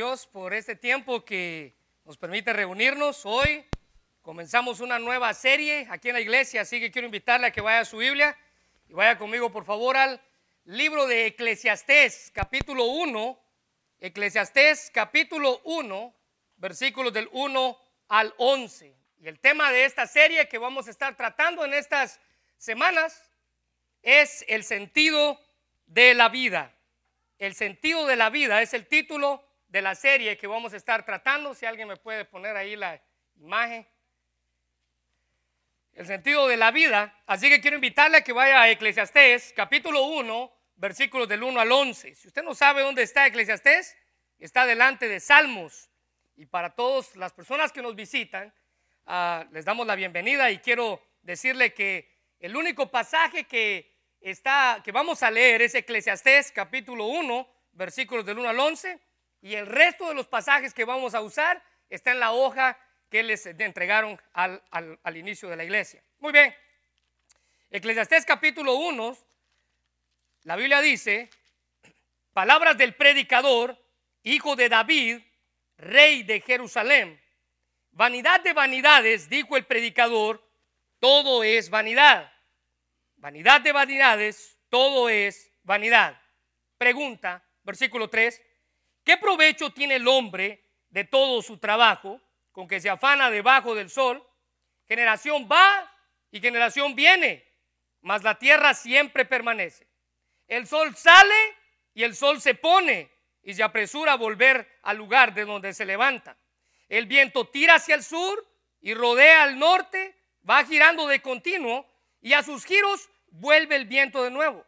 Dios por este tiempo que nos permite reunirnos. Hoy comenzamos una nueva serie aquí en la iglesia, así que quiero invitarle a que vaya a su Biblia y vaya conmigo por favor al libro de Eclesiastés, capítulo 1. Eclesiastés, capítulo 1, versículos del 1 al 11. Y el tema de esta serie que vamos a estar tratando en estas semanas es el sentido de la vida. El sentido de la vida es el título de la serie que vamos a estar tratando. Si alguien me puede poner ahí la imagen. El sentido de la vida. Así que quiero invitarle a que vaya a Eclesiastés, capítulo 1, versículos del 1 al 11. Si usted no sabe dónde está Eclesiastés, está delante de Salmos. Y para todas las personas que nos visitan, ah, les damos la bienvenida y quiero decirle que el único pasaje que está, que vamos a leer es Eclesiastés capítulo 1, versículos del 1 al 11, y el resto de los pasajes que vamos a usar está en la hoja que les entregaron al, al inicio de la iglesia. Muy bien, Eclesiastés capítulo 1, la Biblia dice, palabras del predicador, hijo de David, rey de Jerusalén. Vanidad de vanidades, dijo el predicador, todo es vanidad. Vanidad de vanidades, todo es vanidad. Pregunta, versículo 3, ¿qué provecho tiene el hombre de todo su trabajo con que se afana debajo del sol? Generación va y generación viene, mas la tierra siempre permanece. El sol sale y el sol se pone y se apresura a volver al lugar de donde se levanta. El viento tira hacia el sur y rodea al norte, va girando de continuo y a sus giros vuelve el viento de nuevo.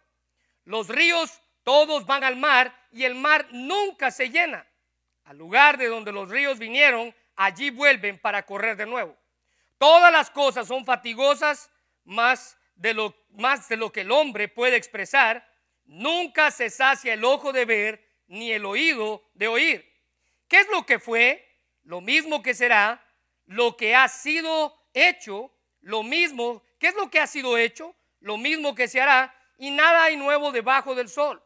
Los ríos todos van al mar y el mar nunca se llena. Al lugar de donde los ríos vinieron, allí vuelven para correr de nuevo. Todas las cosas son fatigosas más de lo, más de lo que el hombre puede expresar. Nunca se sacia el ojo de ver ni el oído de oír. ¿Qué es lo que fue? Lo mismo que será, lo que ha sido hecho, lo mismo. ¿Qué es lo que ha sido hecho? lo mismo que se hará, y nada hay nuevo debajo del sol.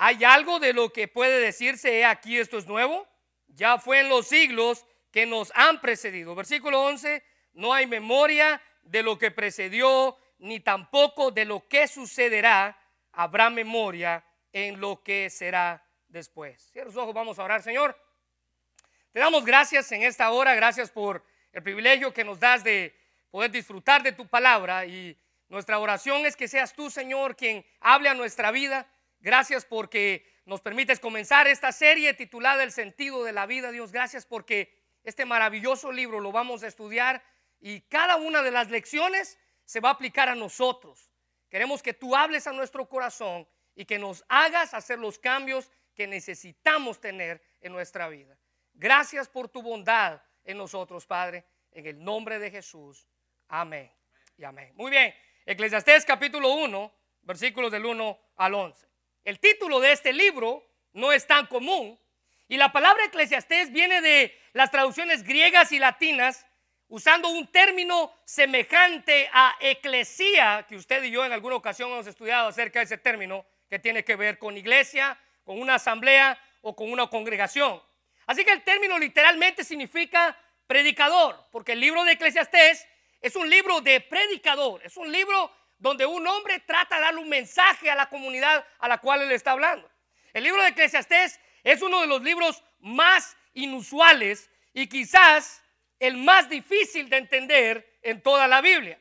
¿Hay algo de lo que puede decirse, aquí esto es nuevo? Ya fue en los siglos que nos han precedido. Versículo 11, no hay memoria de lo que precedió, ni tampoco de lo que sucederá. Habrá memoria en lo que será después. Cierra los ojos, vamos a orar, Señor. Te damos gracias en esta hora, gracias por el privilegio que nos das de poder disfrutar de tu palabra y nuestra oración es que seas tú, Señor, quien hable a nuestra vida. Gracias porque nos permites comenzar esta serie titulada El sentido de la vida. Dios, gracias porque este maravilloso libro lo vamos a estudiar y cada una de las lecciones se va a aplicar a nosotros. Queremos que tú hables a nuestro corazón y que nos hagas hacer los cambios que necesitamos tener en nuestra vida. Gracias por tu bondad en nosotros, Padre, en el nombre de Jesús. Amén y amén. Muy bien. Eclesiastés capítulo 1, versículos del 1 al 11. El título de este libro no es tan común y la palabra eclesiastés viene de las traducciones griegas y latinas usando un término semejante a eclesía, que usted y yo en alguna ocasión hemos estudiado acerca de ese término, que tiene que ver con iglesia, con una asamblea o con una congregación. Así que el término literalmente significa predicador, porque el libro de Eclesiastés es un libro de predicador, es un libro donde un hombre trata de darle un mensaje a la comunidad a la cual él está hablando. El libro de Eclesiastés es uno de los libros más inusuales y quizás el más difícil de entender en toda la Biblia.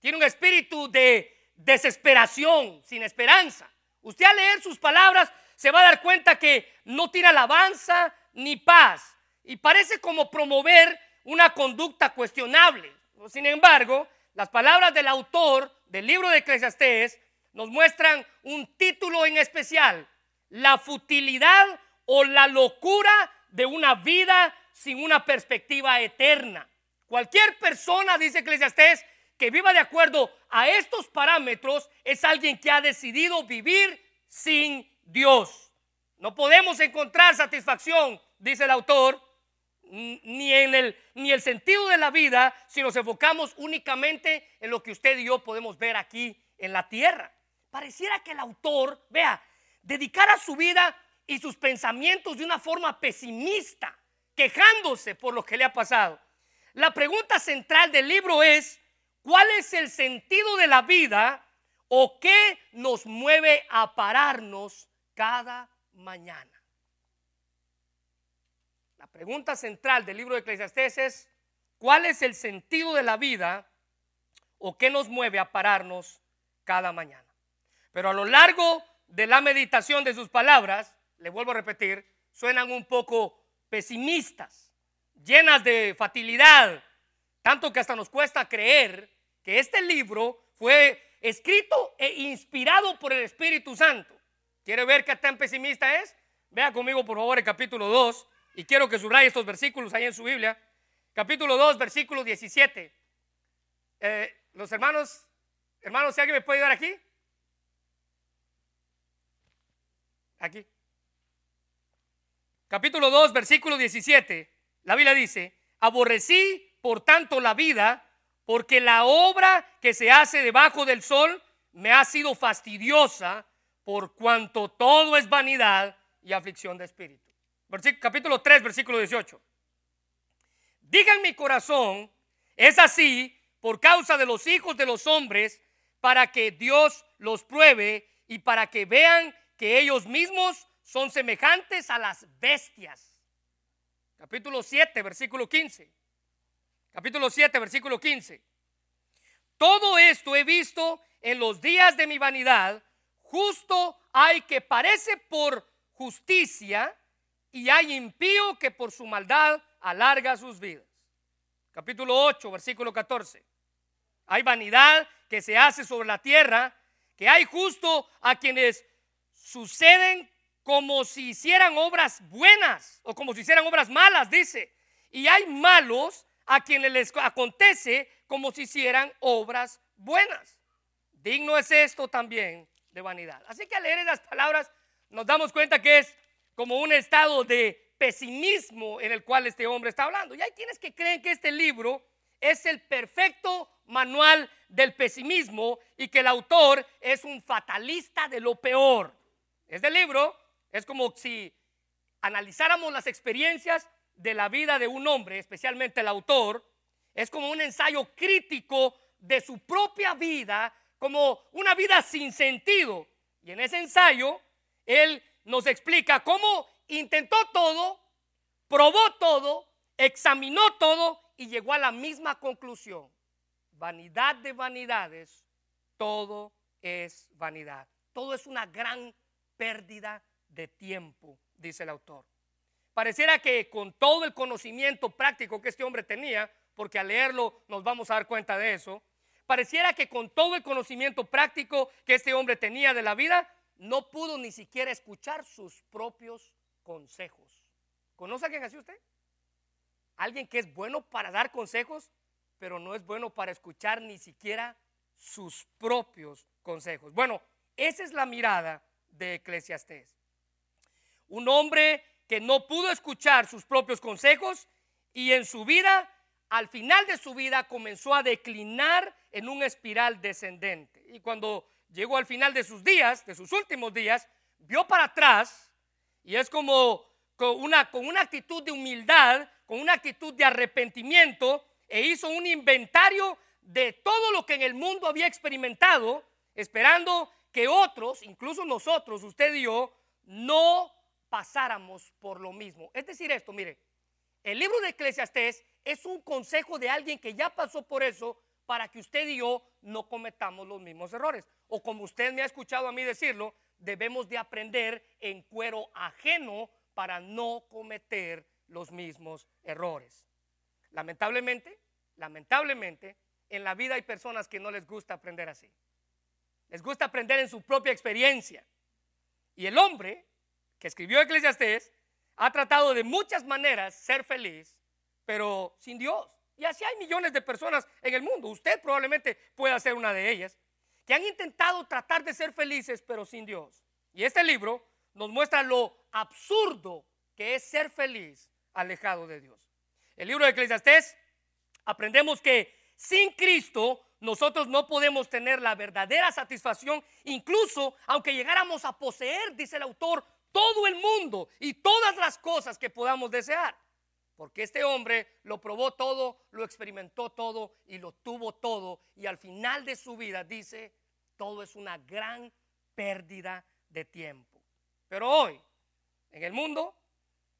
Tiene un espíritu de desesperación, sin esperanza. Usted al leer sus palabras se va a dar cuenta que no tiene alabanza ni paz y parece como promover una conducta cuestionable. Sin embargo, las palabras del autor del libro de Eclesiastés nos muestran un título en especial, la futilidad o la locura de una vida sin una perspectiva eterna. Cualquier persona, dice Eclesiastés, que viva de acuerdo a estos parámetros es alguien que ha decidido vivir sin Dios. No podemos encontrar satisfacción, dice el autor, ni en el, ni el sentido de la vida si nos enfocamos únicamente en lo que usted y yo podemos ver aquí en la tierra. Pareciera que el autor, vea, dedicara su vida y sus pensamientos de una forma pesimista, quejándose por lo que le ha pasado. La pregunta central del libro es, ¿cuál es el sentido de la vida o qué nos mueve a pararnos cada mañana? Pregunta central del libro de Eclesiastés es, ¿cuál es el sentido de la vida o qué nos mueve a pararnos cada mañana? Pero a lo largo de la meditación de sus palabras, le vuelvo a repetir, suenan un poco pesimistas, llenas de fatalidad, tanto que hasta nos cuesta creer que este libro fue escrito e inspirado por el Espíritu Santo. ¿Quiere ver qué tan pesimista es? Vea conmigo por favor el capítulo 2 y quiero que subraye estos versículos ahí en su Biblia. Capítulo 2, versículo 17. Eh, los hermanos, hermanos, alguien me puede ayudar aquí. Aquí. Capítulo 2, versículo 17. La Biblia dice, aborrecí por tanto la vida, porque la obra que se hace debajo del sol me ha sido fastidiosa, por cuanto todo es vanidad y aflicción de espíritu capítulo 3, versículo 18. Digan mi corazón, es así por causa de los hijos de los hombres, para que Dios los pruebe y para que vean que ellos mismos son semejantes a las bestias. Capítulo 7, versículo 15. Capítulo 7, versículo 15. Todo esto he visto en los días de mi vanidad. Justo hay que parece por justicia y hay impío que por su maldad alarga sus vidas. Capítulo 8, versículo 14. Hay vanidad que se hace sobre la tierra, que hay justo a quienes suceden como si hicieran obras buenas o como si hicieran obras malas, dice. Y hay malos a quienes les acontece como si hicieran obras buenas. Digno es esto también de vanidad. Así que al leer esas palabras nos damos cuenta que es como un estado de pesimismo en el cual este hombre está hablando. Y hay quienes que creen que este libro es el perfecto manual del pesimismo y que el autor es un fatalista de lo peor. Este libro es como si analizáramos las experiencias de la vida de un hombre, especialmente el autor, es como un ensayo crítico de su propia vida, como una vida sin sentido. Y en ese ensayo, él nos explica cómo intentó todo, probó todo, examinó todo y llegó a la misma conclusión. Vanidad de vanidades, todo es vanidad. Todo es una gran pérdida de tiempo, dice el autor. Pareciera que con todo el conocimiento práctico que este hombre tenía, porque al leerlo nos vamos a dar cuenta de eso, pareciera que con todo el conocimiento práctico que este hombre tenía de la vida, no pudo ni siquiera escuchar sus propios consejos. ¿Conoce a quién así usted? Alguien que es bueno para dar consejos, pero no es bueno para escuchar ni siquiera sus propios consejos. Bueno, esa es la mirada de Eclesiastés. Un hombre que no pudo escuchar sus propios consejos y en su vida, al final de su vida, comenzó a declinar en un espiral descendente. Y cuando llegó al final de sus días, de sus últimos días, vio para atrás y es como con una, con una actitud de humildad, con una actitud de arrepentimiento e hizo un inventario de todo lo que en el mundo había experimentado, esperando que otros, incluso nosotros, usted y yo, no pasáramos por lo mismo. Es decir, esto, mire, el libro de Eclesiastés es un consejo de alguien que ya pasó por eso para que usted y yo no cometamos los mismos errores. O como usted me ha escuchado a mí decirlo, debemos de aprender en cuero ajeno para no cometer los mismos errores. Lamentablemente, lamentablemente, en la vida hay personas que no les gusta aprender así. Les gusta aprender en su propia experiencia. Y el hombre que escribió Eclesiastés ha tratado de muchas maneras ser feliz, pero sin Dios. Y así hay millones de personas en el mundo. Usted probablemente pueda ser una de ellas que han intentado tratar de ser felices pero sin Dios. Y este libro nos muestra lo absurdo que es ser feliz alejado de Dios. El libro de Eclesiastés aprendemos que sin Cristo nosotros no podemos tener la verdadera satisfacción, incluso aunque llegáramos a poseer, dice el autor, todo el mundo y todas las cosas que podamos desear. Porque este hombre lo probó todo, lo experimentó todo y lo tuvo todo. Y al final de su vida dice, todo es una gran pérdida de tiempo. Pero hoy, en el mundo,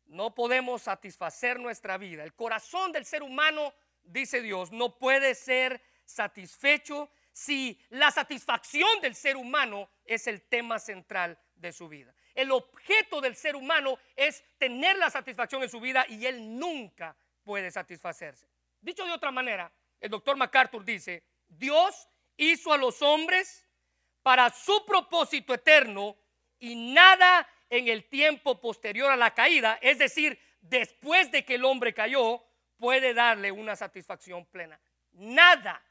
no podemos satisfacer nuestra vida. El corazón del ser humano, dice Dios, no puede ser satisfecho si la satisfacción del ser humano es el tema central de su vida. El objeto del ser humano es tener la satisfacción en su vida y él nunca puede satisfacerse. Dicho de otra manera, el doctor MacArthur dice, Dios hizo a los hombres para su propósito eterno y nada en el tiempo posterior a la caída, es decir, después de que el hombre cayó, puede darle una satisfacción plena. Nada,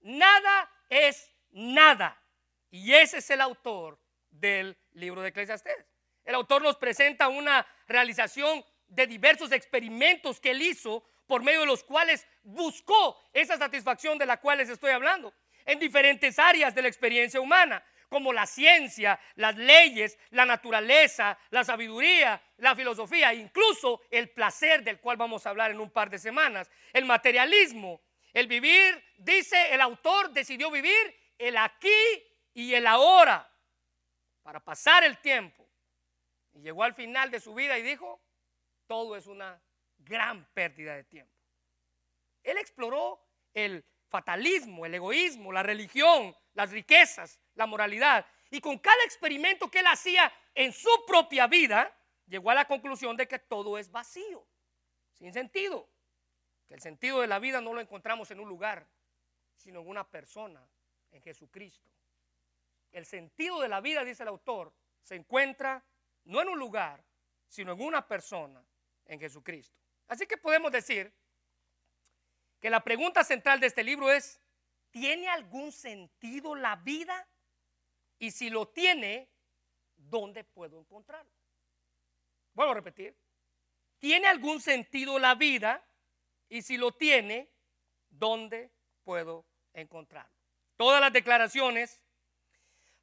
nada es nada. Y ese es el autor del libro de Eclesiastés. El autor nos presenta una realización de diversos experimentos que él hizo por medio de los cuales buscó esa satisfacción de la cual les estoy hablando en diferentes áreas de la experiencia humana, como la ciencia, las leyes, la naturaleza, la sabiduría, la filosofía, incluso el placer del cual vamos a hablar en un par de semanas, el materialismo, el vivir, dice el autor, decidió vivir el aquí y el ahora para pasar el tiempo. Y llegó al final de su vida y dijo, todo es una gran pérdida de tiempo. Él exploró el fatalismo, el egoísmo, la religión, las riquezas, la moralidad. Y con cada experimento que él hacía en su propia vida, llegó a la conclusión de que todo es vacío, sin sentido que el sentido de la vida no lo encontramos en un lugar, sino en una persona, en Jesucristo. El sentido de la vida, dice el autor, se encuentra no en un lugar, sino en una persona, en Jesucristo. Así que podemos decir que la pregunta central de este libro es, ¿tiene algún sentido la vida? Y si lo tiene, ¿dónde puedo encontrarlo? Vuelvo a repetir. ¿Tiene algún sentido la vida? Y si lo tiene, ¿dónde puedo encontrarlo? Todas las declaraciones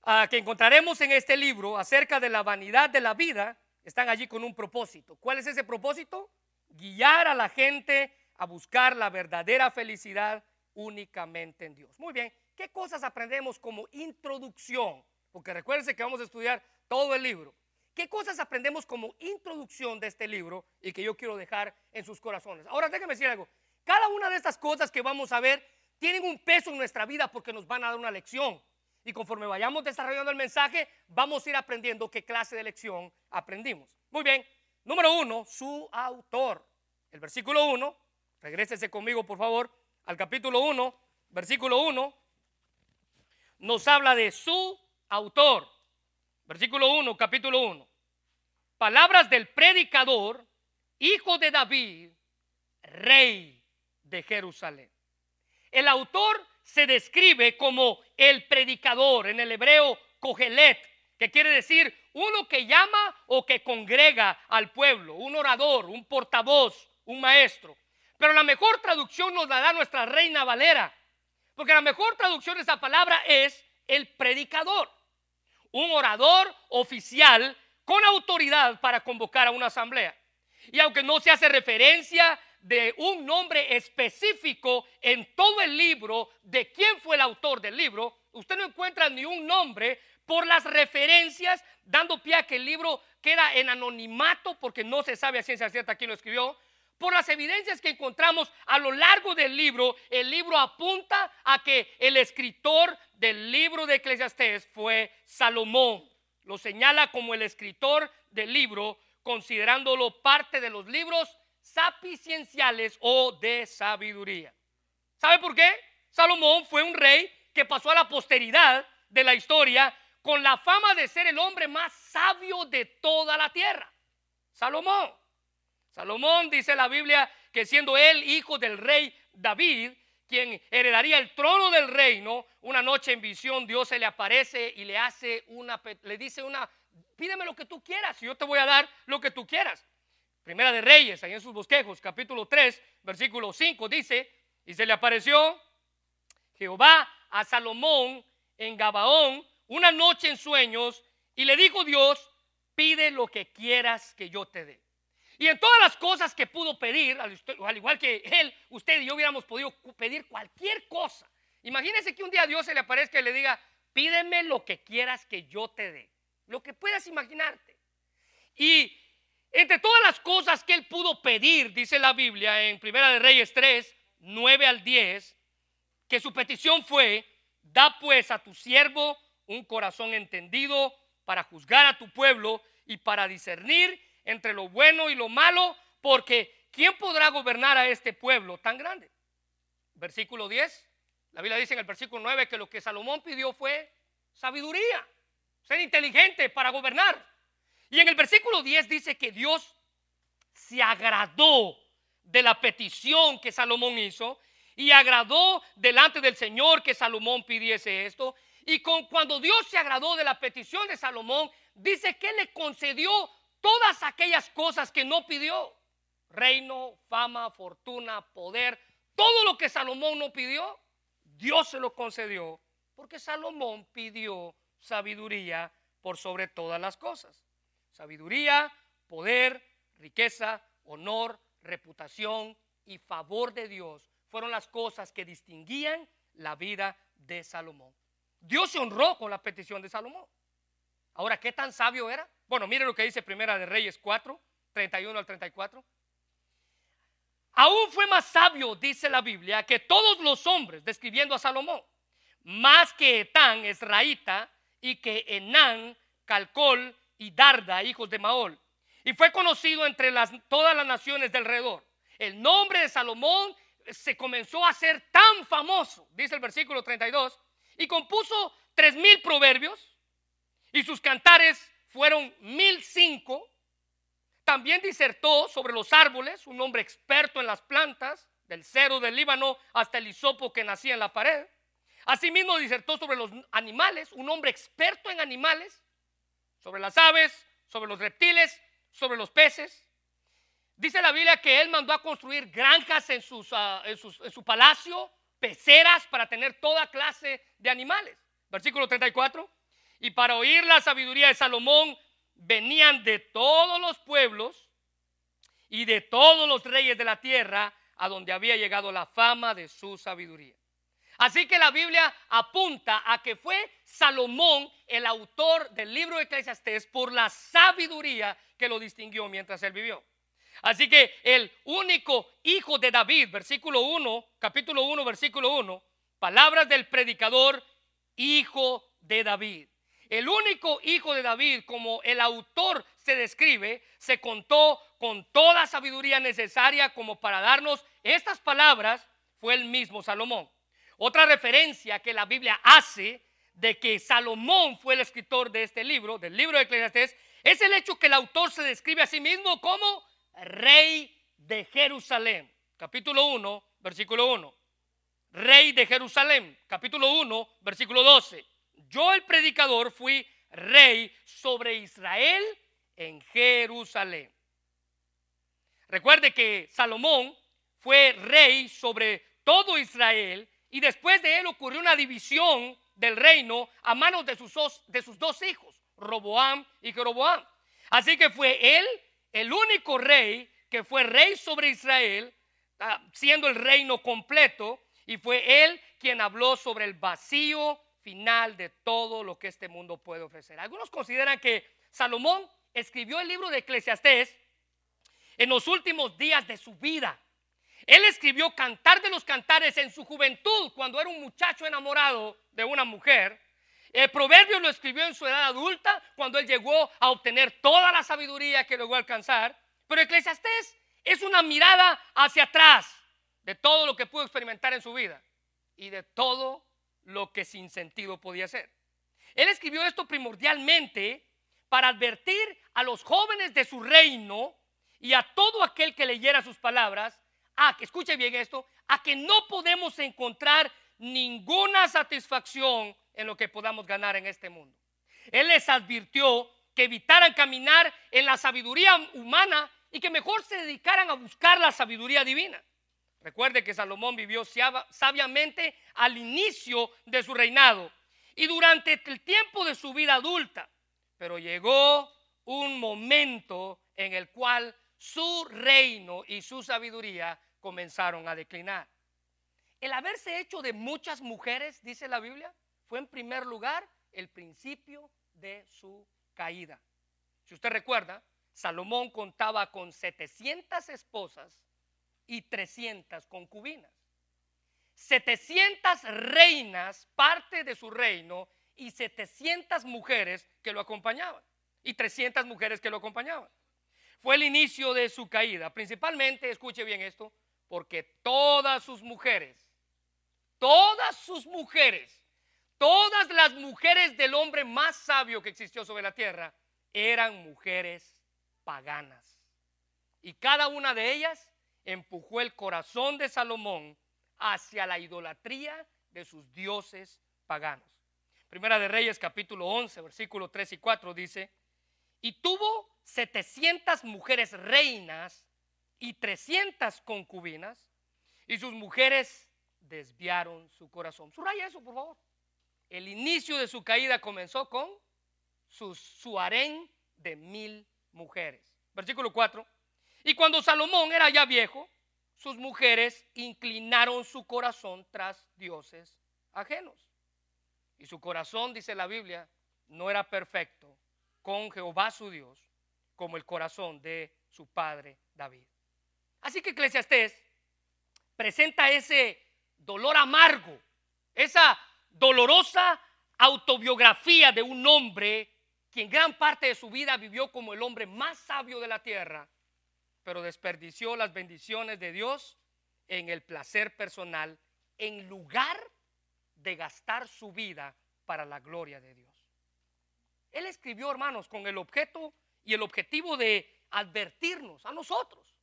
ah, que encontraremos en este libro acerca de la vanidad de la vida están allí con un propósito. ¿Cuál es ese propósito? Guiar a la gente a buscar la verdadera felicidad únicamente en Dios. Muy bien, ¿qué cosas aprendemos como introducción? Porque recuérdense que vamos a estudiar todo el libro. ¿Qué cosas aprendemos como introducción de este libro y que yo quiero dejar en sus corazones? Ahora déjenme decir algo. Cada una de estas cosas que vamos a ver tienen un peso en nuestra vida porque nos van a dar una lección. Y conforme vayamos desarrollando el mensaje, vamos a ir aprendiendo qué clase de lección aprendimos. Muy bien, número uno, su autor. El versículo uno, regrésese conmigo por favor al capítulo uno, versículo uno, nos habla de su autor. Versículo 1, capítulo 1. Palabras del predicador, hijo de David, rey de Jerusalén. El autor se describe como el predicador, en el hebreo cogelet, que quiere decir uno que llama o que congrega al pueblo, un orador, un portavoz, un maestro. Pero la mejor traducción nos la da nuestra reina Valera, porque la mejor traducción de esa palabra es el predicador un orador oficial con autoridad para convocar a una asamblea. Y aunque no se hace referencia de un nombre específico en todo el libro de quién fue el autor del libro, usted no encuentra ni un nombre por las referencias, dando pie a que el libro queda en anonimato porque no se sabe a ciencia cierta quién lo escribió. Por las evidencias que encontramos a lo largo del libro, el libro apunta a que el escritor del libro de Eclesiastés fue Salomón. Lo señala como el escritor del libro, considerándolo parte de los libros sapicienciales o de sabiduría. ¿Sabe por qué? Salomón fue un rey que pasó a la posteridad de la historia con la fama de ser el hombre más sabio de toda la tierra. Salomón. Salomón dice la Biblia que siendo él hijo del rey David, quien heredaría el trono del reino, una noche en visión Dios se le aparece y le hace una, le dice una, pídeme lo que tú quieras y yo te voy a dar lo que tú quieras. Primera de Reyes, ahí en sus bosquejos, capítulo 3, versículo 5, dice, y se le apareció Jehová a Salomón en Gabaón una noche en sueños y le dijo Dios, pide lo que quieras que yo te dé. Y en todas las cosas que pudo pedir, al igual que él, usted y yo hubiéramos podido pedir cualquier cosa. Imagínese que un día Dios se le aparezca y le diga, pídeme lo que quieras que yo te dé. Lo que puedas imaginarte. Y entre todas las cosas que él pudo pedir, dice la Biblia en Primera de Reyes 3, 9 al 10, que su petición fue, da pues a tu siervo un corazón entendido para juzgar a tu pueblo y para discernir entre lo bueno y lo malo, porque ¿quién podrá gobernar a este pueblo tan grande? Versículo 10, la Biblia dice en el versículo 9 que lo que Salomón pidió fue sabiduría, ser inteligente para gobernar. Y en el versículo 10 dice que Dios se agradó de la petición que Salomón hizo y agradó delante del Señor que Salomón pidiese esto. Y con, cuando Dios se agradó de la petición de Salomón, dice que le concedió todas aquellas cosas que no pidió. Reino, fama, fortuna, poder, todo lo que Salomón no pidió, Dios se lo concedió porque Salomón pidió sabiduría por sobre todas las cosas. Sabiduría, poder, riqueza, honor, reputación y favor de Dios fueron las cosas que distinguían la vida de Salomón. Dios se honró con la petición de Salomón. Ahora, ¿qué tan sabio era? Bueno, mire lo que dice Primera de Reyes 4, 31 al 34. Aún fue más sabio, dice la Biblia, que todos los hombres, describiendo a Salomón, más que Etán, Esraíta, y que Enán, Calcol y Darda, hijos de Maol. Y fue conocido entre todas las naciones del alrededor. El nombre de Salomón se comenzó a hacer tan famoso, dice el versículo 32, y compuso tres mil proverbios, y sus cantares fueron mil cinco. También disertó sobre los árboles, un hombre experto en las plantas, del cero del Líbano hasta el hisopo que nacía en la pared. Asimismo disertó sobre los animales, un hombre experto en animales, sobre las aves, sobre los reptiles, sobre los peces. Dice la Biblia que él mandó a construir granjas en, ah, en, su palacio, peceras para tener toda clase de animales. Versículo 34. Y para oír la sabiduría de Salomón venían de todos los pueblos y de todos los reyes de la tierra a donde había llegado la fama de su sabiduría. Así que la Biblia apunta a que fue Salomón el autor del libro de Eclesiastés por la sabiduría que lo distinguió mientras él vivió. Así que el único hijo de David, versículo 1, capítulo 1, versículo 1, palabras del predicador, hijo de David. El único hijo de David, como el autor se describe, se contó con toda sabiduría necesaria como para darnos estas palabras, fue el mismo Salomón. Otra referencia que la Biblia hace de que Salomón fue el escritor de este libro, del libro de Eclesiastés, es el hecho que el autor se describe a sí mismo como rey de Jerusalén. Capítulo 1, versículo 1. Rey de Jerusalén. Capítulo 1, versículo 12. Yo el predicador fui rey sobre Israel en Jerusalén. Recuerde que Salomón fue rey sobre todo Israel y después de él ocurrió una división del reino a manos de sus, dos, hijos, Roboam y Jeroboam. Así que fue él el único rey que fue rey sobre Israel, ah, siendo el reino completo, y fue él quien habló sobre el vacío final de todo lo que este mundo puede ofrecer. Algunos consideran que Salomón escribió el libro de Eclesiastés en los últimos días de su vida. Él escribió Cantar de los Cantares en su juventud, cuando era un muchacho enamorado de una mujer. El proverbio lo escribió en su edad adulta, cuando él llegó a obtener toda la sabiduría que a alcanzar. Pero Eclesiastés es una mirada hacia atrás de todo lo que pudo experimentar en su vida y de todo lo que sin sentido podía ser. Él escribió esto primordialmente para advertir a los jóvenes de su reino y a todo aquel que leyera sus palabras a que, escuche bien esto, a que no podemos encontrar ninguna satisfacción en lo que podamos ganar en este mundo. Él les advirtió que evitaran caminar en la sabiduría humana y que mejor se dedicaran a buscar la sabiduría divina. Recuerde que Salomón vivió sabiamente al inicio de su reinado y durante el tiempo de su vida adulta, pero llegó un momento en el cual su reino y su sabiduría comenzaron a declinar. El haberse hecho de muchas mujeres, dice la Biblia, fue en primer lugar el principio de su caída. Si usted recuerda, Salomón contaba con 700 esposas y 300 concubinas. 700 reinas, parte de su reino, y 700 mujeres que lo acompañaban. Y 300 mujeres que lo acompañaban. Fue el inicio de su caída. Principalmente, escuche bien esto, porque todas sus mujeres todas sus mujeres, todas las mujeres del hombre más sabio que existió sobre la tierra, eran mujeres paganas. Y cada una de ellas empujó el corazón de Salomón hacia la idolatría de sus dioses paganos. Primera de Reyes capítulo 11, versículo 3 y 4 dice, y tuvo 700 mujeres reinas y 300 concubinas, y sus mujeres desviaron su corazón. Subraya eso, por favor. El inicio de su caída comenzó con su, su harén de mil mujeres. Versículo 4. Y cuando Salomón era ya viejo, sus mujeres inclinaron su corazón tras dioses ajenos. Y su corazón, dice la Biblia, no era perfecto con Jehová su Dios como el corazón de su padre David. Así que Eclesiastés presenta ese dolor amargo, esa dolorosa autobiografía de un hombre quien gran parte de su vida vivió como el hombre más sabio de la tierra, pero desperdició las bendiciones de Dios en el placer personal en lugar de gastar su vida para la gloria de Dios. Él escribió, hermanos, con el objeto y el objetivo de advertirnos a nosotros.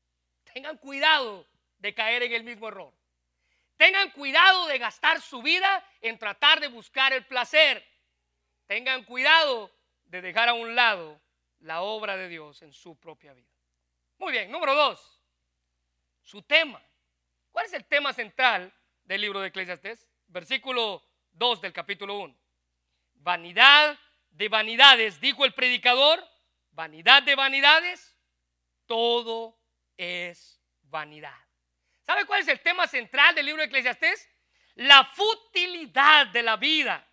Tengan cuidado de caer en el mismo error. Tengan cuidado de gastar su vida en tratar de buscar el placer. Tengan cuidado de dejar a un lado la obra de Dios en su propia vida. Muy bien, número dos, su tema. ¿Cuál es el tema central del libro de Eclesiastes? Versículo 2 del capítulo 1. Vanidad de vanidades, dijo el predicador, vanidad de vanidades, todo es vanidad. ¿Sabe cuál es el tema central del libro de Eclesiastés? La futilidad de la vida.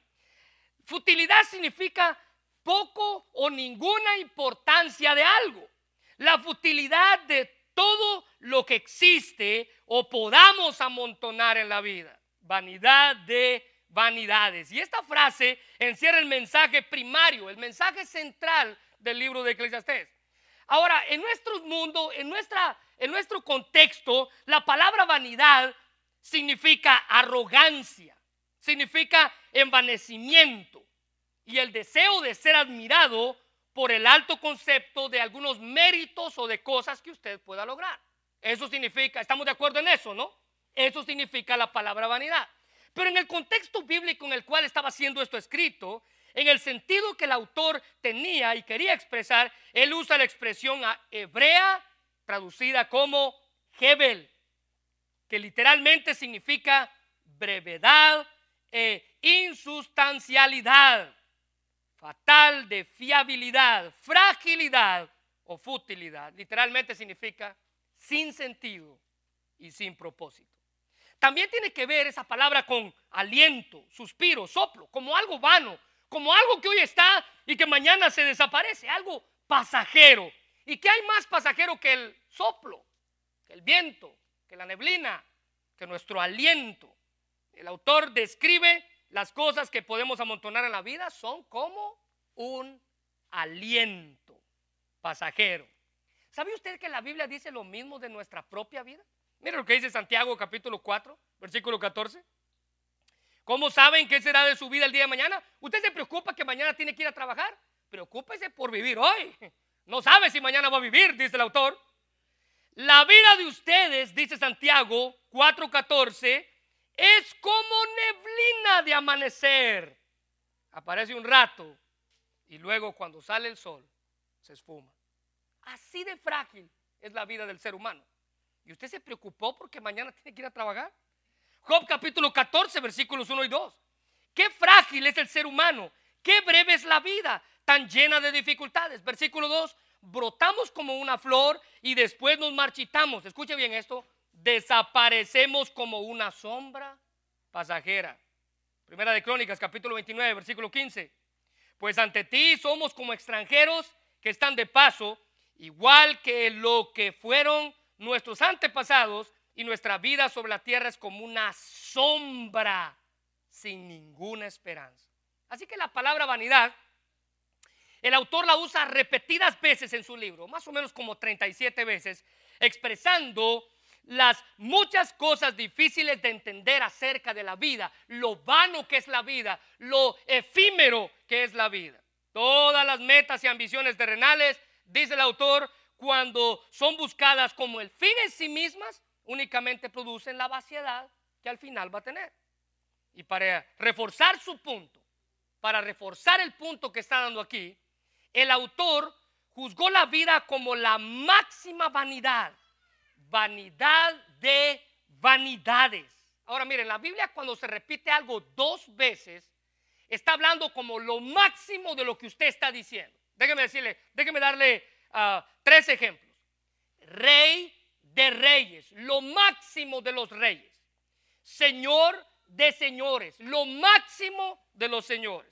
Futilidad significa poco o ninguna importancia de algo. La futilidad de todo lo que existe o podamos amontonar en la vida. Vanidad de vanidades. Y esta frase encierra el mensaje primario, el mensaje central del libro de Eclesiastés. Ahora, en nuestro mundo, en nuestra en nuestro contexto, la palabra vanidad significa arrogancia, significa envanecimiento y el deseo de ser admirado por el alto concepto de algunos méritos o de cosas que usted pueda lograr. Eso significa, estamos de acuerdo en eso, ¿no? Eso significa la palabra vanidad. Pero en el contexto bíblico en el cual estaba siendo esto escrito, en el sentido que el autor tenía y quería expresar, él usa la expresión hebrea traducida como Hebel, que literalmente significa brevedad e insustancialidad, fatal de fiabilidad, fragilidad o futilidad. Literalmente significa sin sentido y sin propósito. También tiene que ver esa palabra con aliento, suspiro, soplo, como algo vano, como algo que hoy está y que mañana se desaparece, algo pasajero, ¿Y qué hay más pasajero que el soplo, que el viento, que la neblina, que nuestro aliento? El autor describe las cosas que podemos amontonar en la vida son como un aliento pasajero. ¿Sabe usted que la Biblia dice lo mismo de nuestra propia vida? Mire lo que dice Santiago capítulo 4, versículo 14. ¿Cómo saben qué será de su vida el día de mañana? ¿Usted se preocupa que mañana tiene que ir a trabajar? Preocúpese por vivir hoy. No sabe si mañana va a vivir, dice el autor. La vida de ustedes, dice Santiago 4:14, es como neblina de amanecer. Aparece un rato y luego cuando sale el sol se esfuma. Así de frágil es la vida del ser humano. ¿Y usted se preocupó porque mañana tiene que ir a trabajar? Job capítulo 14, versículos 1 y 2. Qué frágil es el ser humano, qué breve es la vida. tan llena de dificultades. Versículo 2, brotamos como una flor y después nos marchitamos. Escuche bien esto, desaparecemos como una sombra pasajera. Primera de Crónicas, capítulo 29, versículo 15. Pues ante ti somos como extranjeros que están de paso, igual que lo que fueron nuestros antepasados, y nuestra vida sobre la tierra es como una sombra sin ninguna esperanza. Así que la palabra vanidad, el autor la usa repetidas veces en su libro, más o menos como 37 veces, expresando las muchas cosas difíciles de entender acerca de la vida, lo vano que es la vida, lo efímero que es la vida. Todas las metas y ambiciones terrenales, dice el autor, cuando son buscadas como el fin en sí mismas, únicamente producen la vaciedad que al final va a tener. Y para reforzar su punto, para reforzar el punto que está dando aquí, el autor juzgó la vida como la máxima vanidad, vanidad de vanidades. Ahora miren, la Biblia cuando se repite algo dos veces, está hablando como lo máximo de lo que usted está diciendo. Déjeme decirle, déjeme darle ah, tres ejemplos. Rey de reyes, lo máximo de los reyes. Señor de señores, lo máximo de los señores.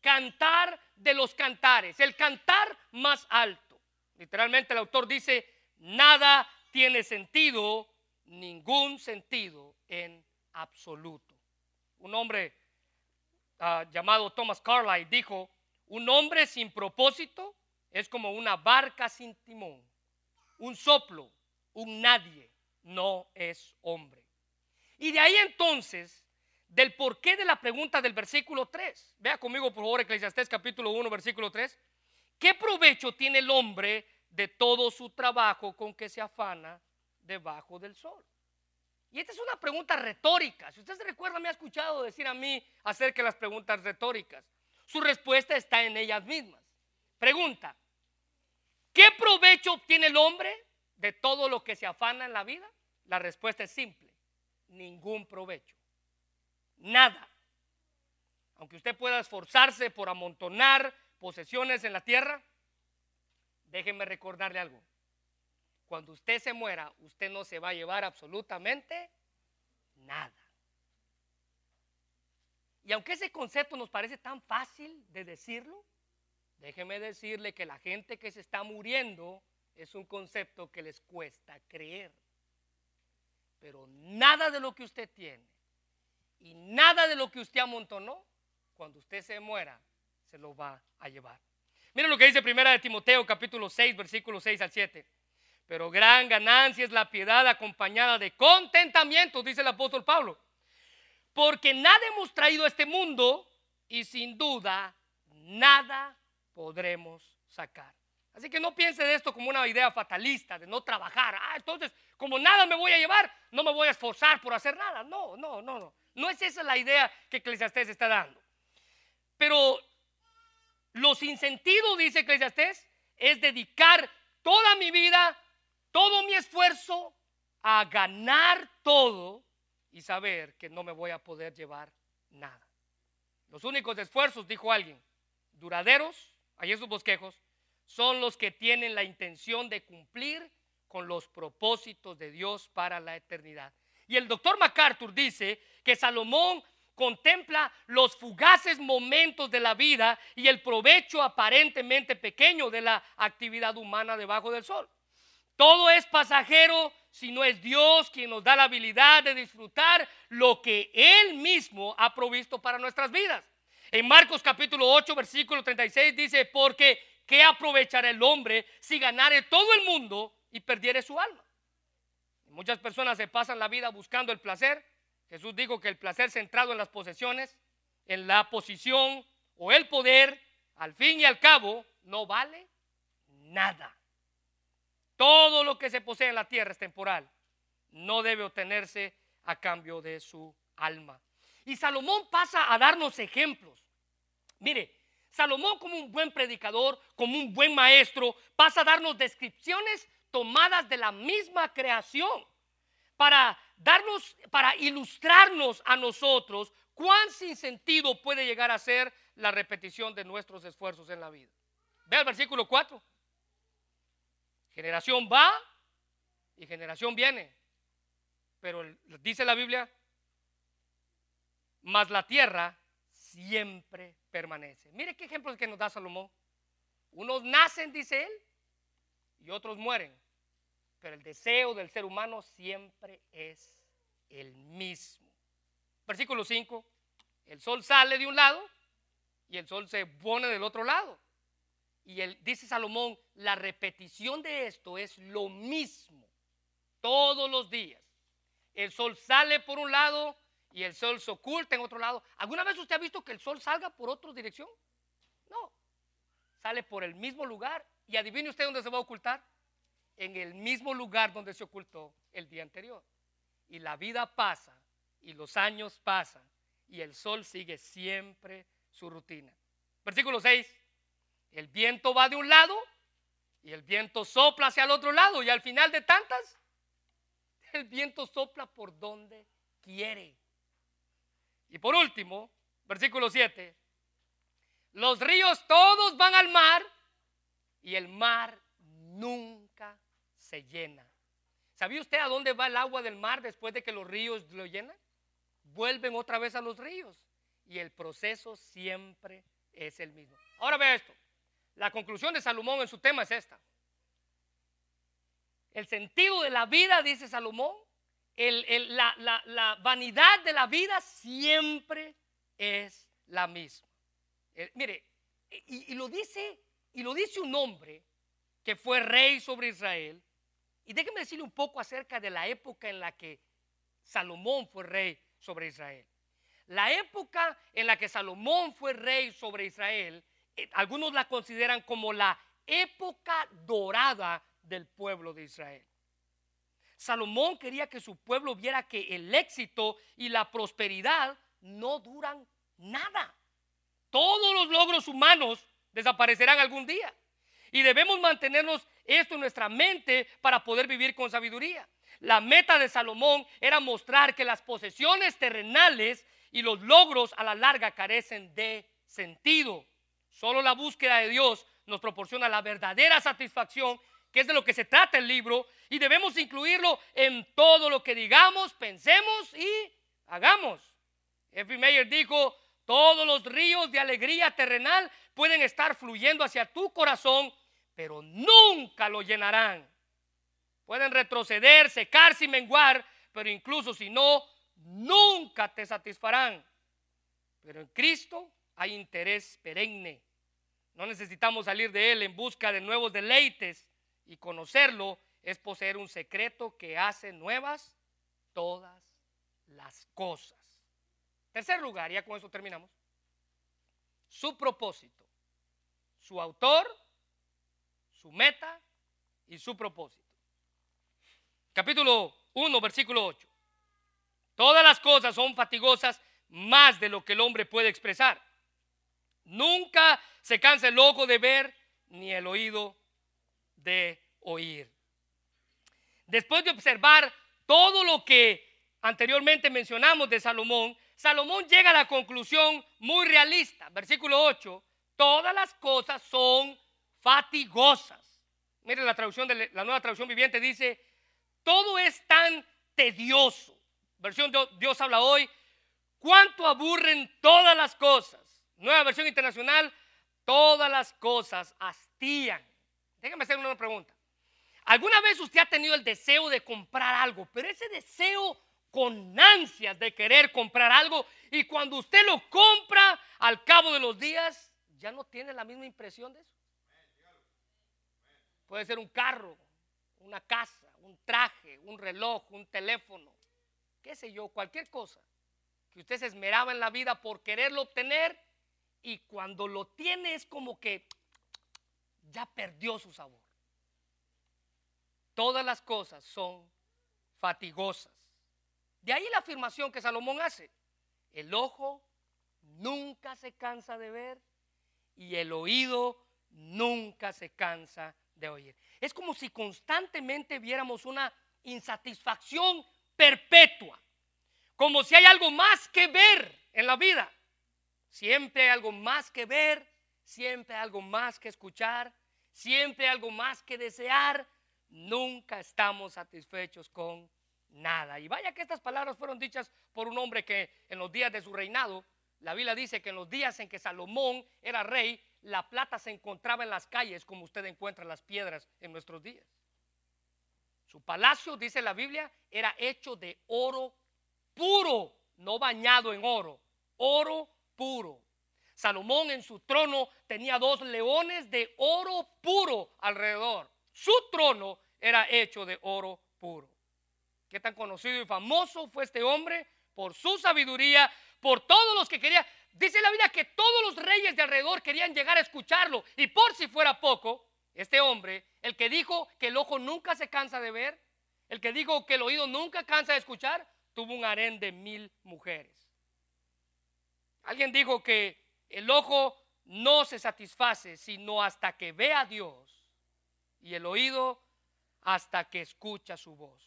Cantar de los cantares, el cantar más alto. Literalmente el autor dice, nada tiene sentido, ningún sentido en absoluto. Un hombre ah, llamado Thomas Carlyle dijo, un hombre sin propósito es como una barca sin timón, un soplo un nadie no es hombre. Y de ahí entonces, del porqué de la pregunta del versículo 3. Vea conmigo, por favor, Eclesiastés capítulo 1, versículo 3. ¿Qué provecho tiene el hombre de todo su trabajo con que se afana debajo del sol? Y esta es una pregunta retórica. Si usted se recuerda, me ha escuchado decir a mí acerca de las preguntas retóricas. Su respuesta está en ellas mismas. Pregunta, ¿qué provecho obtiene el hombre de todo lo que se afana en la vida? La respuesta es simple, ningún provecho. Nada. Aunque usted pueda esforzarse por amontonar posesiones en la tierra, déjeme recordarle algo. Cuando usted se muera, usted no se va a llevar absolutamente nada. Y aunque ese concepto nos parece tan fácil de decirlo, déjeme decirle que la gente que se está muriendo es un concepto que les cuesta creer. Pero nada de lo que usted tiene y nada de lo que usted amontonó, cuando usted se muera, se lo va a llevar. Miren lo que dice primera de Timoteo capítulo 6, versículos 6 al 7. Pero gran ganancia es la piedad acompañada de contentamiento, dice el apóstol Pablo. Porque nada hemos traído a este mundo y sin duda nada podremos sacar. Así que no piense de esto como una idea fatalista, de no trabajar. Ah, entonces, como nada me voy a llevar, no me voy a esforzar por hacer nada. No, no, no, no. No es esa la idea que Eclesiastés está dando. Pero lo sin sentido, dice Eclesiastés, es dedicar toda mi vida, todo mi esfuerzo a ganar todo y saber que no me voy a poder llevar nada. Los únicos esfuerzos, dijo alguien, duraderos, hay esos bosquejos, son los que tienen la intención de cumplir con los propósitos de Dios para la eternidad. Y el doctor MacArthur dice que Salomón contempla los fugaces momentos de la vida y el provecho aparentemente pequeño de la actividad humana debajo del sol. Todo es pasajero si no es Dios quien nos da la habilidad de disfrutar lo que Él mismo ha provisto para nuestras vidas. En Marcos capítulo 8, versículo 36 dice, porque ¿qué aprovechará el hombre si ganare todo el mundo y perdiere su alma? Muchas personas se pasan la vida buscando el placer. Jesús dijo que el placer centrado en las posesiones, en la posición o el poder, al fin y al cabo, no vale nada. Todo lo que se posee en la tierra es temporal. No debe obtenerse a cambio de su alma. Y Salomón pasa a darnos ejemplos. Mire, Salomón como un buen predicador, como un buen maestro, pasa a darnos descripciones tomadas de la misma creación para darnos, para ilustrarnos a nosotros cuán sin sentido puede llegar a ser la repetición de nuestros esfuerzos en la vida. Ve el versículo 4. Generación va y generación viene. Pero dice la Biblia, mas la tierra siempre permanece. Mire qué ejemplos que nos da Salomón. Unos nacen, dice él, y otros mueren. Pero el deseo del ser humano siempre es el mismo. Versículo 5. El sol sale de un lado y el sol se pone del otro lado. Y él, dice Salomón, la repetición de esto es lo mismo todos los días. El sol sale por un lado y el sol se oculta en otro lado. ¿Alguna vez usted ha visto que el sol salga por otra dirección? No. Sale por el mismo lugar. Y adivine usted dónde se va a ocultar. En el mismo lugar donde se ocultó el día anterior. Y la vida pasa y los años pasan y el sol sigue siempre su rutina. Versículo 6. El viento va de un lado y el viento sopla hacia el otro lado y al final de tantas, el viento sopla por donde quiere. Y por último, versículo 7, los ríos todos van al mar y el mar nunca se llena. ¿Sabía usted a dónde va el agua del mar después de que los ríos lo llenan? Vuelven otra vez a los ríos y el proceso siempre es el mismo. Ahora ve esto. La conclusión de Salomón en su tema es esta. El sentido de la vida, dice Salomón, la, vanidad de la vida siempre es la misma. Eh, mire, y, lo dice, y lo dice un hombre que fue rey sobre Israel. Y déjeme decirle un poco acerca de la época en la que Salomón fue rey sobre Israel. La época en la que Salomón fue rey sobre Israel, eh, algunos la consideran como la época dorada del pueblo de Israel. Salomón quería que su pueblo viera que el éxito y la prosperidad no duran nada. Todos los logros humanos desaparecerán algún día. Y debemos mantenernos esto en nuestra mente para poder vivir con sabiduría. La meta de Salomón era mostrar que las posesiones terrenales y los logros a la larga carecen de sentido. Solo la búsqueda de Dios nos proporciona la verdadera satisfacción que es de lo que se trata el libro, y debemos incluirlo en todo lo que digamos, pensemos y hagamos. F. Mayer dijo, todos los ríos de alegría terrenal pueden estar fluyendo hacia tu corazón, pero nunca lo llenarán. Pueden retroceder, secarse y menguar, pero incluso si no, nunca te satisfarán. Pero en Cristo hay interés perenne. No necesitamos salir de Él en busca de nuevos deleites y conocerlo es poseer un secreto que hace nuevas todas las cosas. Tercer lugar, ya con eso terminamos. Su propósito, su autor, su meta y su propósito. Capítulo 1, versículo 8. Todas las cosas son fatigosas más de lo que el hombre puede expresar. Nunca se cansa el ojo de ver ni el oído de oír. Después de observar todo lo que anteriormente mencionamos de Salomón, Salomón llega a la conclusión muy realista. Versículo 8, todas las cosas son fatigosas. Mire la traducción de la nueva traducción viviente dice, todo es tan tedioso. Versión Dios habla hoy, cuánto aburren todas las cosas. Nueva versión internacional, todas las cosas hastían. Déjame hacer una pregunta. ¿Alguna vez usted ha tenido el deseo de comprar algo, pero ese deseo con ansias de querer comprar algo y cuando usted lo compra al cabo de los días ya no tiene la misma impresión de eso? Puede ser un carro, una casa, un traje, un reloj, un teléfono, qué sé yo, cualquier cosa que usted se esmeraba en la vida por quererlo obtener y cuando lo tiene es como que ya perdió su sabor. Todas las cosas son fatigosas. De ahí la afirmación que Salomón hace. El ojo nunca se cansa de ver y el oído nunca se cansa de oír. Es como si constantemente viéramos una insatisfacción perpetua, como si hay algo más que ver en la vida. Siempre hay algo más que ver, siempre algo más que escuchar, siempre algo más que desear. Nunca estamos satisfechos con nada. Y vaya que estas palabras fueron dichas por un hombre que en los días de su reinado, la Biblia dice que en los días en que Salomón era rey, la plata se encontraba en las calles como usted encuentra las piedras en nuestros días. Su palacio, dice la Biblia, era hecho de oro puro, no bañado en oro, oro puro. Salomón en su trono tenía dos leones de oro puro alrededor. Su trono era hecho de oro puro. Qué tan conocido y famoso fue este hombre por su sabiduría, por todos los que querían. Dice la Biblia que todos los reyes de alrededor querían llegar a escucharlo. Y por si fuera poco, este hombre, el que dijo que el ojo nunca se cansa de ver, el que dijo que el oído nunca cansa de escuchar, tuvo un harén de mil mujeres. Alguien dijo que el ojo no se satisface sino hasta que ve a Dios y el oído hasta que escucha su voz.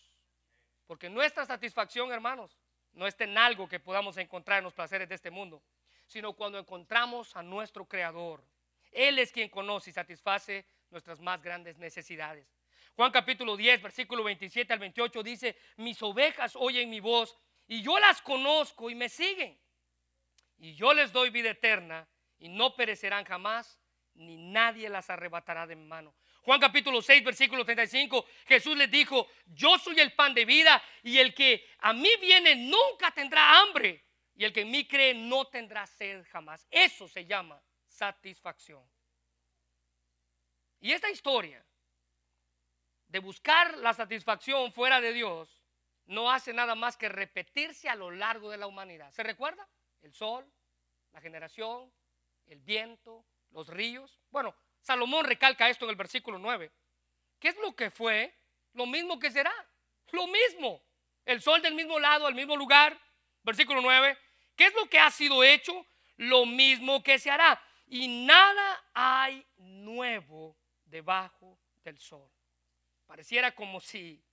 Porque nuestra satisfacción, hermanos, no está en algo que podamos encontrar en los placeres de este mundo, sino cuando encontramos a nuestro Creador. Él es quien conoce y satisface nuestras más grandes necesidades. Juan capítulo 10, versículo 27 al 28 dice, mis ovejas oyen mi voz y yo las conozco y me siguen. Y yo les doy vida eterna y no perecerán jamás, ni nadie las arrebatará de mi mano. Juan capítulo 6, versículo 35, Jesús les dijo, yo soy el pan de vida y el que a mí viene nunca tendrá hambre y el que en mí cree no tendrá sed jamás. Eso se llama satisfacción. Y esta historia de buscar la satisfacción fuera de Dios no hace nada más que repetirse a lo largo de la humanidad. ¿Se recuerda? El sol, la generación, el viento, los ríos. Bueno, Salomón recalca esto en el versículo 9. ¿Qué es lo que fue? Lo mismo que será. Lo mismo. El sol del mismo lado, al mismo lugar. Versículo 9. ¿Qué es lo que ha sido hecho? Lo mismo que se hará. Y nada hay nuevo debajo del sol. Pareciera como si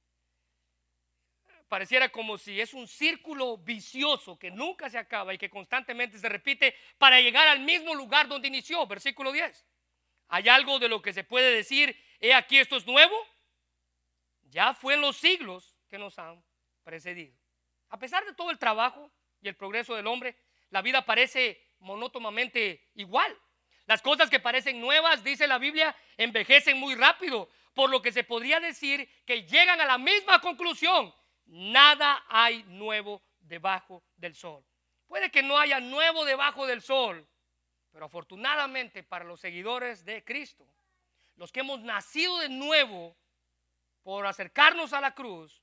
pareciera como si es un círculo vicioso que nunca se acaba y que constantemente se repite para llegar al mismo lugar donde inició, versículo 10. ¿Hay algo de lo que se puede decir, he aquí esto es nuevo? Ya fue en los siglos que nos han precedido. A pesar de todo el trabajo y el progreso del hombre, la vida parece monótonamente igual. Las cosas que parecen nuevas, dice la Biblia, envejecen muy rápido, por lo que se podría decir que llegan a la misma conclusión. Nada hay nuevo debajo del sol. Puede que no haya nuevo debajo del sol, pero afortunadamente para los seguidores de Cristo, los que hemos nacido de nuevo por acercarnos a la cruz,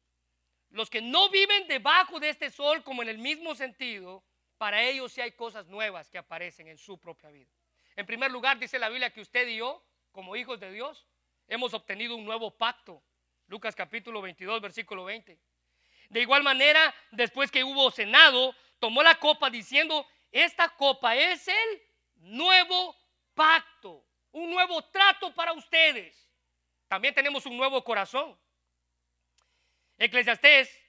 los que no viven debajo de este sol como en el mismo sentido, para ellos sí hay cosas nuevas que aparecen en su propia vida. En primer lugar, dice la Biblia que usted y yo, como hijos de Dios, hemos obtenido un nuevo pacto. Lucas capítulo 22, versículo 20. De igual manera, después que hubo cenado, tomó la copa diciendo, esta copa es el nuevo pacto, un nuevo trato para ustedes. También tenemos un nuevo corazón. Eclesiastés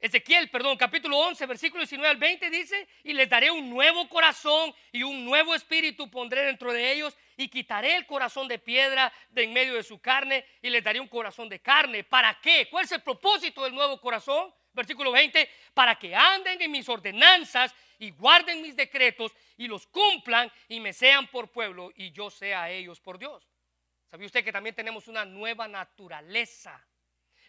Ezequiel, perdón, capítulo 11, versículo 19 al 20 dice, y les daré un nuevo corazón y un nuevo espíritu pondré dentro de ellos y quitaré el corazón de piedra de en medio de su carne y les daré un corazón de carne. ¿Para qué? ¿Cuál es el propósito del nuevo corazón? Versículo 20, para que anden en mis ordenanzas y guarden mis decretos y los cumplan y me sean por pueblo y yo sea a ellos por Dios. ¿Sabía usted que también tenemos una nueva naturaleza?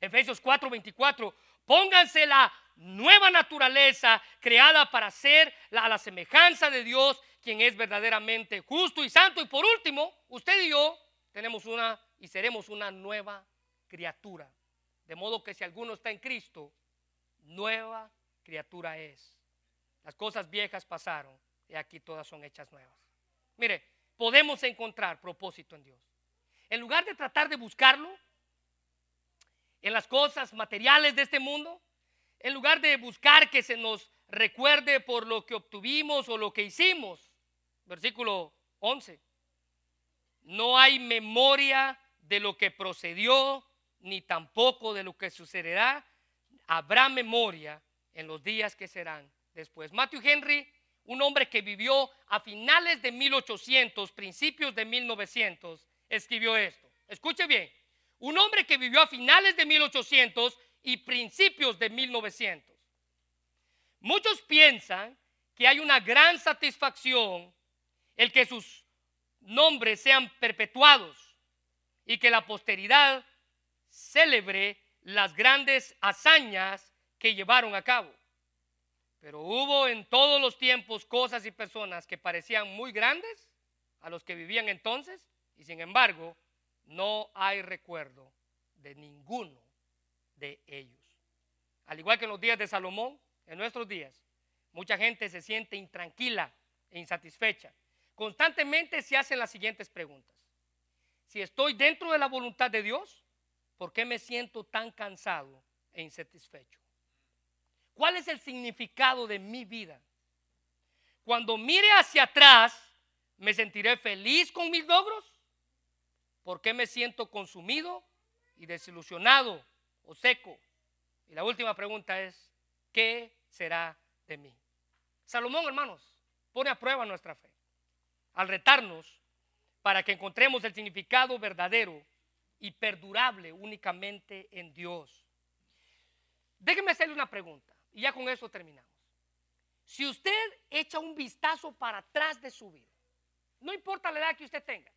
Efesios 4, 24 Pónganse la nueva naturaleza creada para ser a la semejanza de Dios, quien es verdaderamente justo y santo. Y por último, usted y yo tenemos una y seremos una nueva criatura. De modo que si alguno está en Cristo, nueva criatura es. Las cosas viejas pasaron y aquí todas son hechas nuevas. Mire, podemos encontrar propósito en Dios. En lugar de tratar de buscarlo, en las cosas materiales de este mundo, en lugar de buscar que se nos recuerde por lo que obtuvimos o lo que hicimos. Versículo 11. No hay memoria de lo que procedió, ni tampoco de lo que sucederá. Habrá memoria en los días que serán después. Matthew Henry, un hombre que vivió a finales de 1800, principios de 1900, escribió esto. Escuche bien, un hombre que vivió a finales de 1800 y principios de 1900. Muchos piensan que hay una gran satisfacción el que sus nombres sean perpetuados y que la posteridad celebre las grandes hazañas que llevaron a cabo. Pero hubo en todos los tiempos cosas y personas que parecían muy grandes a los que vivían entonces y sin embargo no hay recuerdo de ninguno de ellos. Al igual que en los días de Salomón, en nuestros días, mucha gente se siente intranquila e insatisfecha. Constantemente se hacen las siguientes preguntas. Si estoy dentro de la voluntad de Dios, ¿por qué me siento tan cansado e insatisfecho? ¿Cuál es el significado de mi vida? Cuando mire hacia atrás, ¿me sentiré feliz con mis logros? ¿Por qué me siento consumido y desilusionado o seco? Y la última pregunta es, ¿qué será de mí? Salomón, hermanos, pone a prueba nuestra fe al retarnos para que encontremos el significado verdadero y perdurable únicamente en Dios. Déjeme hacerle una pregunta y ya con eso terminamos. Si usted echa un vistazo para atrás de su vida, no importa la edad que usted tenga,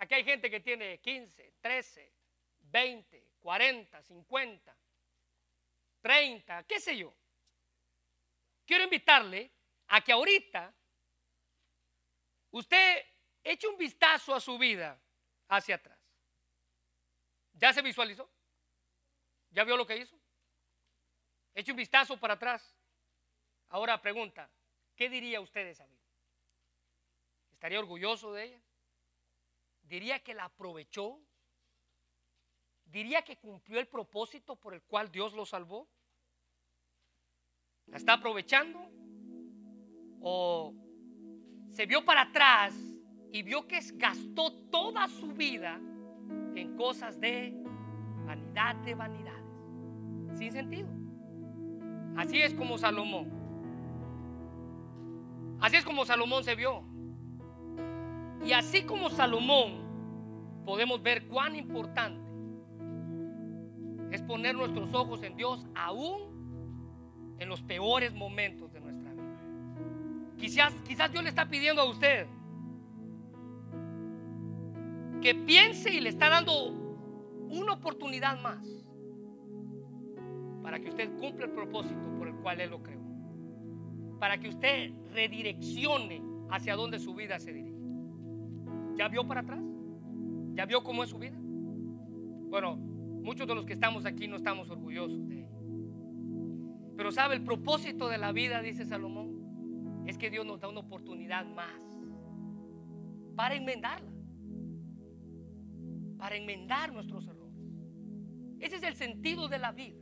aquí hay gente que tiene 15, 13, 20, 40, 50, 30, qué sé yo. Quiero invitarle a que ahorita usted eche un vistazo a su vida hacia atrás. ¿Ya se visualizó? ¿Ya vio lo que hizo? Eche un vistazo para atrás. Ahora pregunta, ¿qué diría usted de esa vida? ¿Estaría orgulloso de ella? ¿Diría que la aprovechó? ¿Diría que cumplió el propósito por el cual Dios lo salvó? ¿La está aprovechando? ¿O se vio para atrás y vio que gastó toda su vida en cosas de vanidad de vanidades? Sin sentido. Así es como Salomón. Así es como Salomón se vio. Y así como Salomón, podemos ver cuán importante es poner nuestros ojos en Dios aún en los peores momentos de nuestra vida. Quizás, quizás Dios le está pidiendo a usted que piense y le está dando una oportunidad más para que usted cumpla el propósito por el cual Él lo creó. Para que usted redireccione hacia donde su vida se dirige. ¿Ya vio para atrás? ¿Ya vio cómo es su vida? Bueno, muchos de los que estamos aquí no estamos orgullosos de ella. Pero sabe, el propósito de la vida, dice Salomón, es que Dios nos da una oportunidad más para enmendarla. Para enmendar nuestros errores. Ese es el sentido de la vida.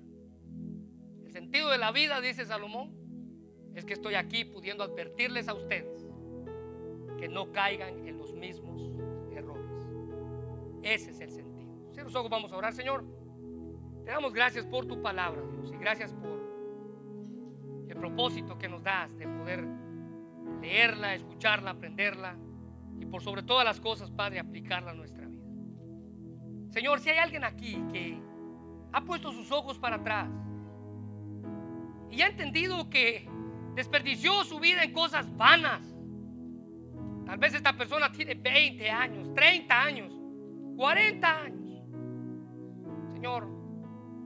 El sentido de la vida, dice Salomón, es que estoy aquí pudiendo advertirles a ustedes que no caigan en los. Ese es el sentido. Si los ojos, vamos a orar, Señor. Te damos gracias por tu palabra, Dios, y gracias por el propósito que nos das de poder leerla, escucharla, aprenderla y por sobre todas las cosas, Padre, aplicarla a nuestra vida. Señor, si hay alguien aquí que ha puesto sus ojos para atrás y ha entendido que desperdició su vida en cosas vanas, Tal vez esta persona tiene 20 años, 30 años, 40 años. Señor,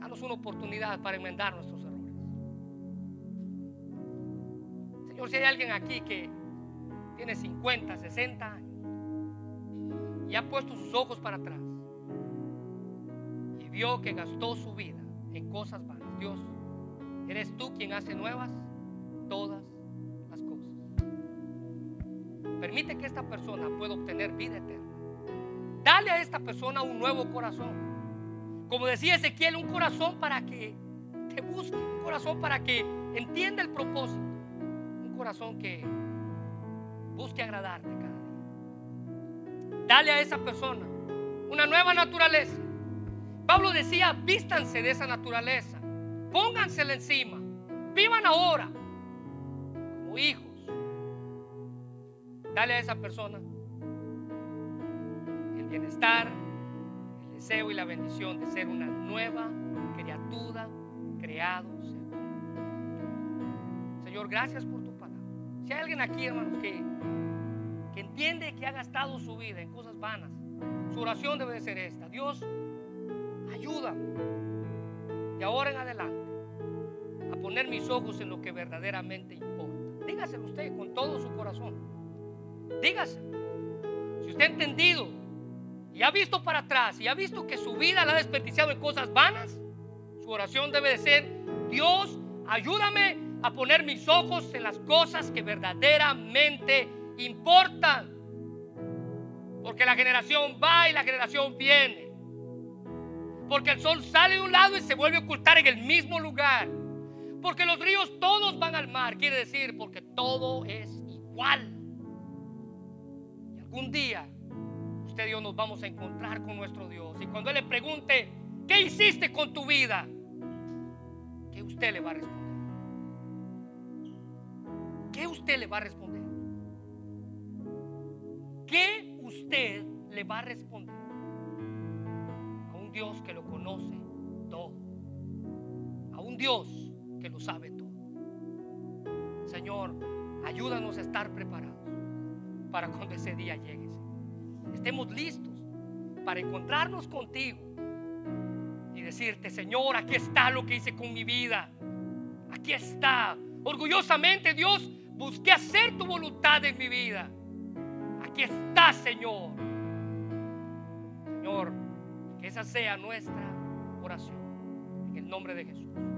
danos una oportunidad para enmendar nuestros errores. Señor, si hay alguien aquí que tiene 50, 60 años y ha puesto sus ojos para atrás y vio que gastó su vida en cosas vanas, Dios, eres tú quien hace nuevas todas Permite que esta persona pueda obtener vida eterna. Dale a esta persona un nuevo corazón. Como decía Ezequiel, un corazón para que te busque, un corazón para que entienda el propósito, un corazón que busque agradarte cada día. Dale a esa persona una nueva naturaleza. Pablo decía, vístanse de esa naturaleza, póngansela encima, vivan ahora como hijos Dale a esa persona bienestar, el deseo y la bendición de ser una nueva criatura creado Señor, gracias por tu palabra. Si hay alguien aquí, hermanos, que, que entiende que ha gastado su vida en cosas vanas, su oración debe de ser esta. Dios, ayúdame. De ahora en adelante, a poner mis ojos en lo que verdaderamente importa. Dígaselo usted con todo su corazón. Dígaselo. Si usted ha entendido y ha visto para atrás y ha visto que su vida la ha desperdiciado en cosas vanas, su oración debe de ser, Dios, ayúdame a poner mis ojos en las cosas que verdaderamente importan. Porque la generación va y la generación viene. Porque el sol sale de un lado y se vuelve a ocultar en el mismo lugar. Porque los ríos todos van al mar. Quiere decir, porque todo es igual. Y algún día usted y yo nos vamos a encontrar con nuestro Dios. Y cuando Él le pregunte, ¿qué hiciste con tu vida? ¿Qué usted le va a responder? ¿Qué usted le va a responder? ¿Qué usted le va a responder a un Dios que lo conoce todo? A un Dios que lo sabe todo. Señor, ayúdanos a estar preparados para cuando ese día llegue. Estemos listos para encontrarnos contigo y decirte, Señor, aquí está lo que hice con mi vida. Aquí está. Orgullosamente, Dios, busqué hacer tu voluntad en mi vida. Aquí está, Señor. Señor, que esa sea nuestra oración. En el nombre de Jesús.